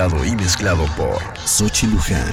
Y mezclado por Sochi Luján.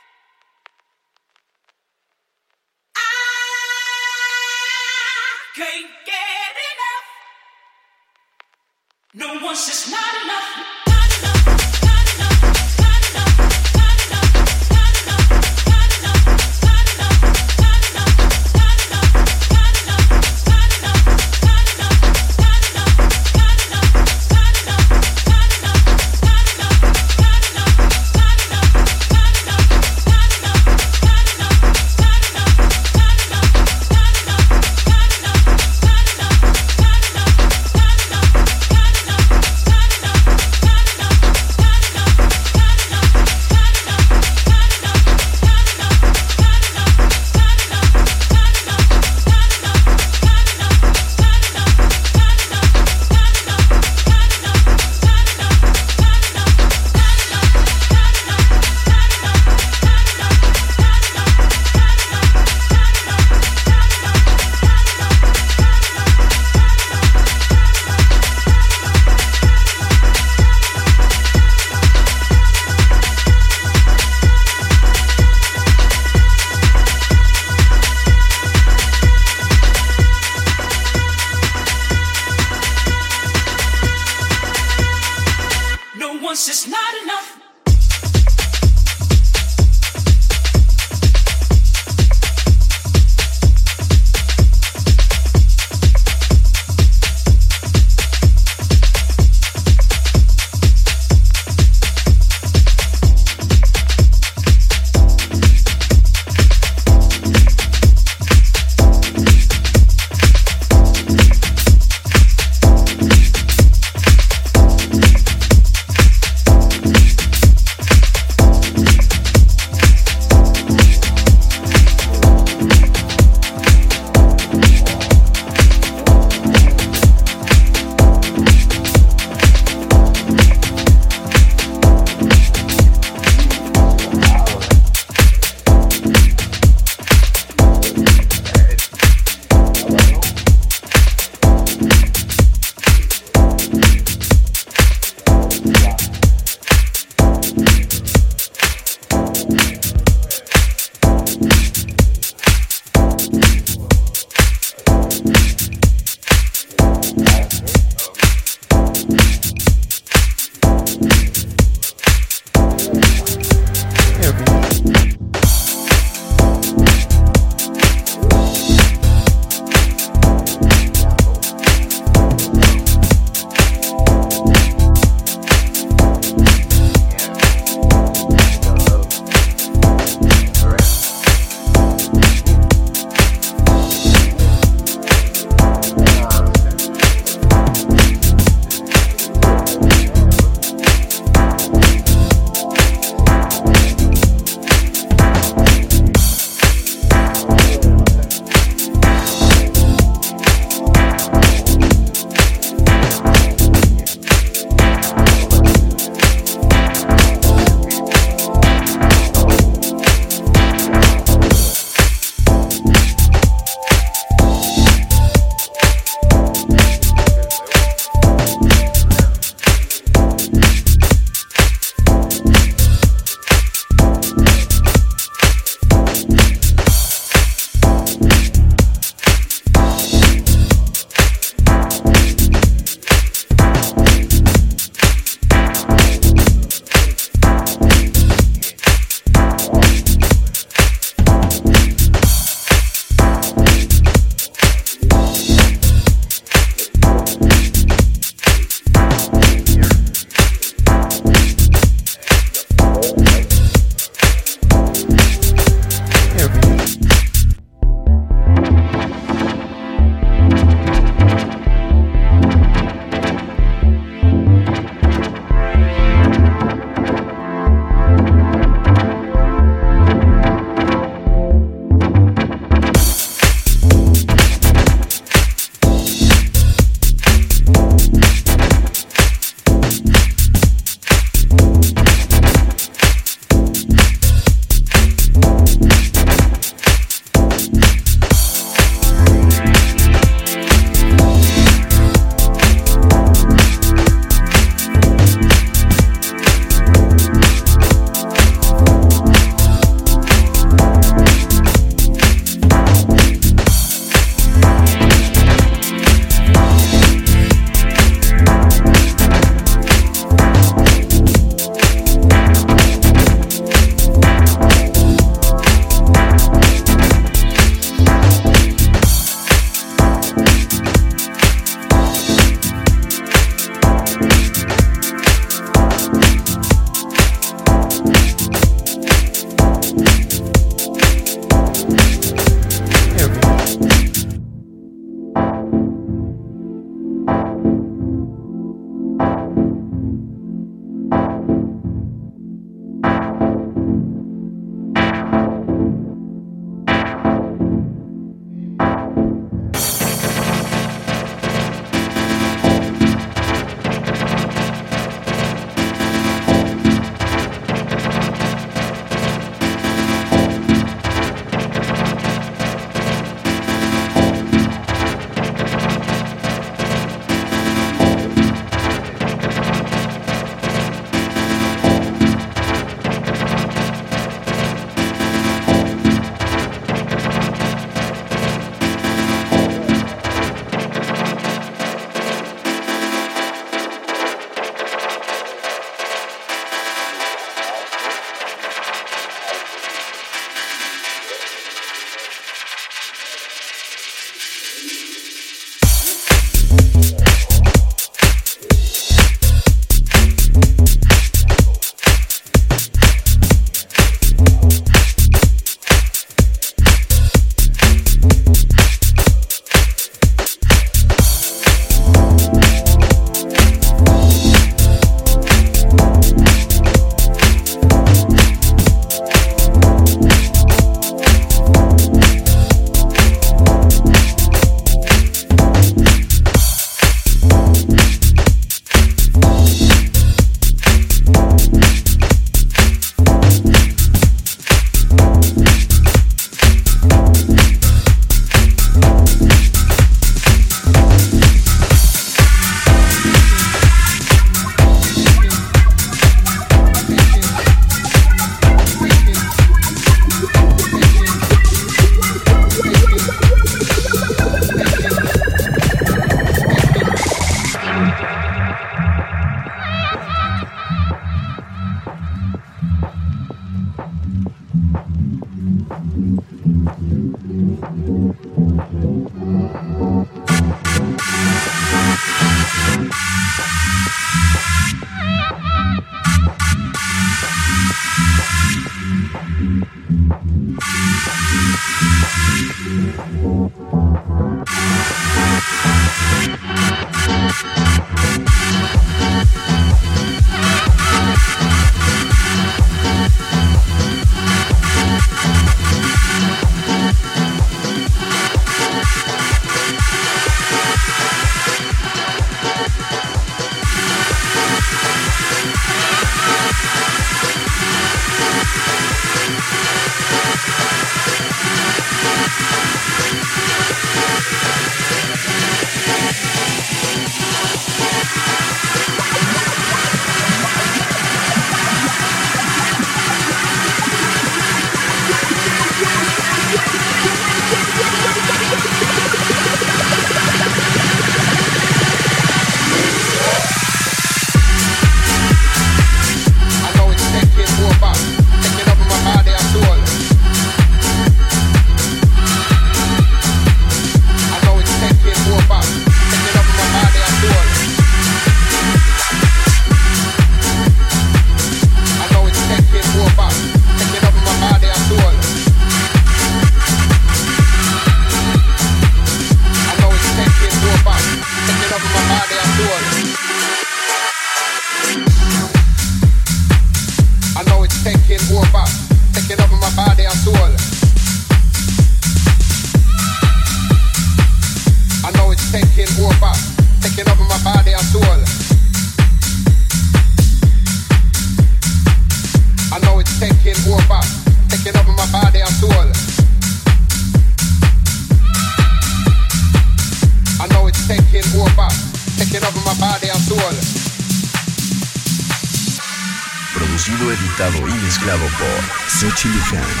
Martins Jane.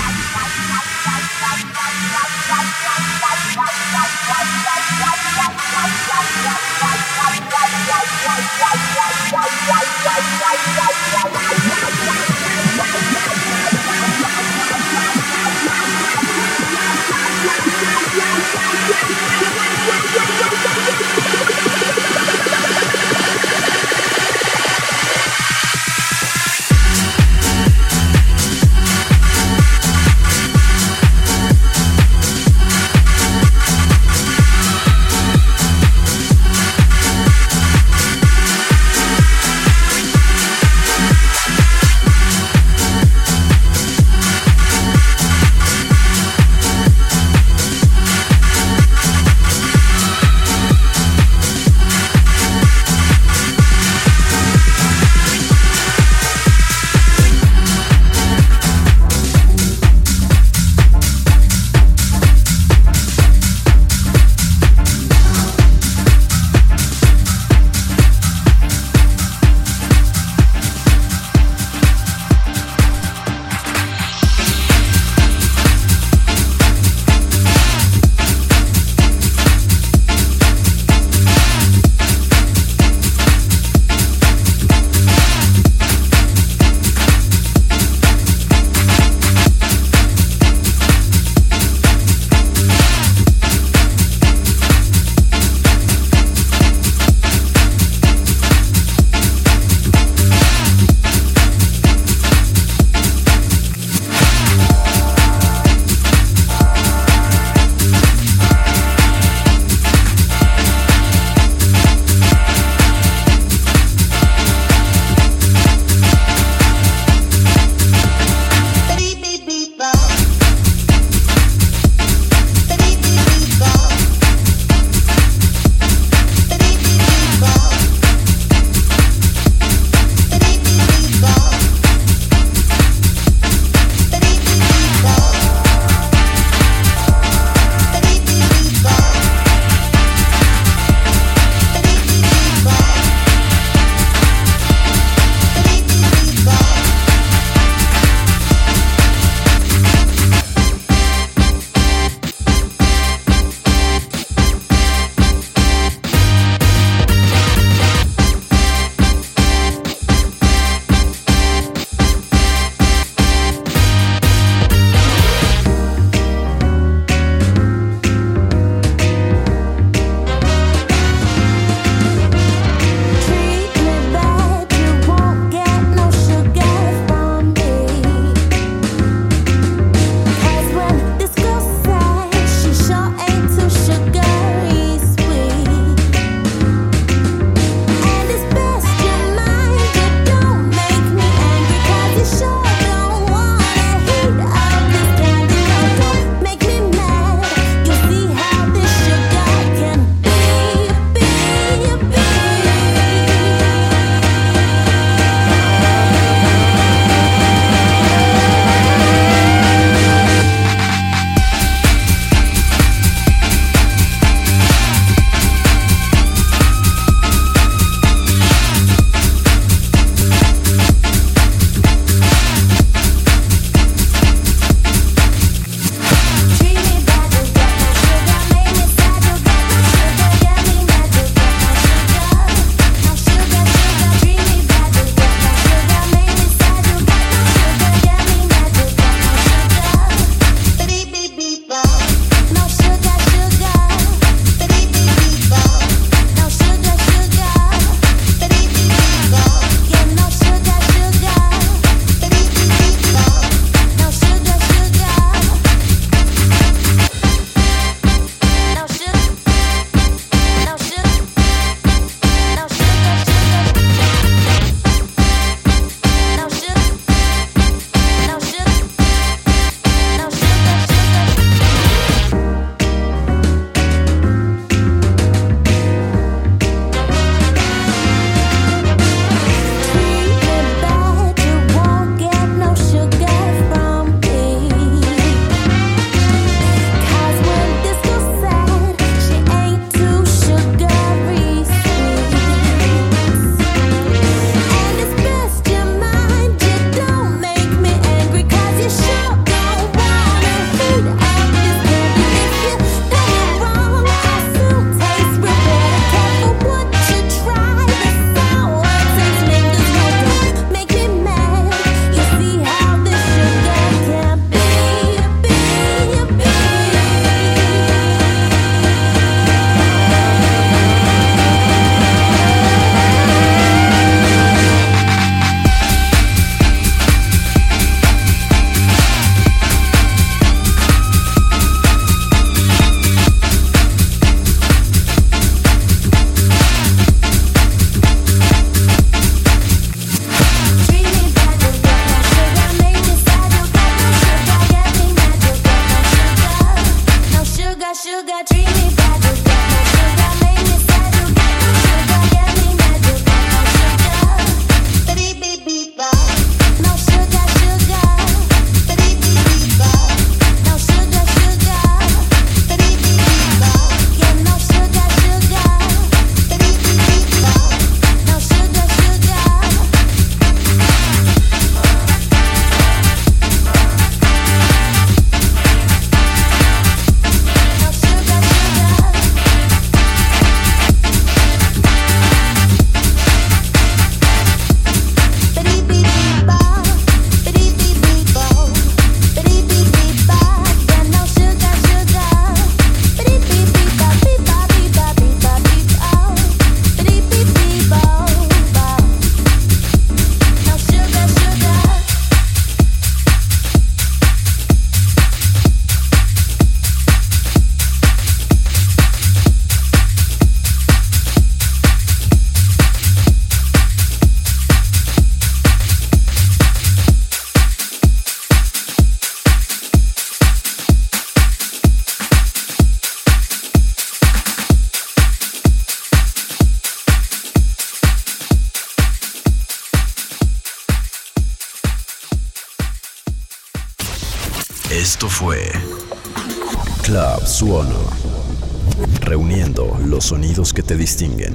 Reuniendo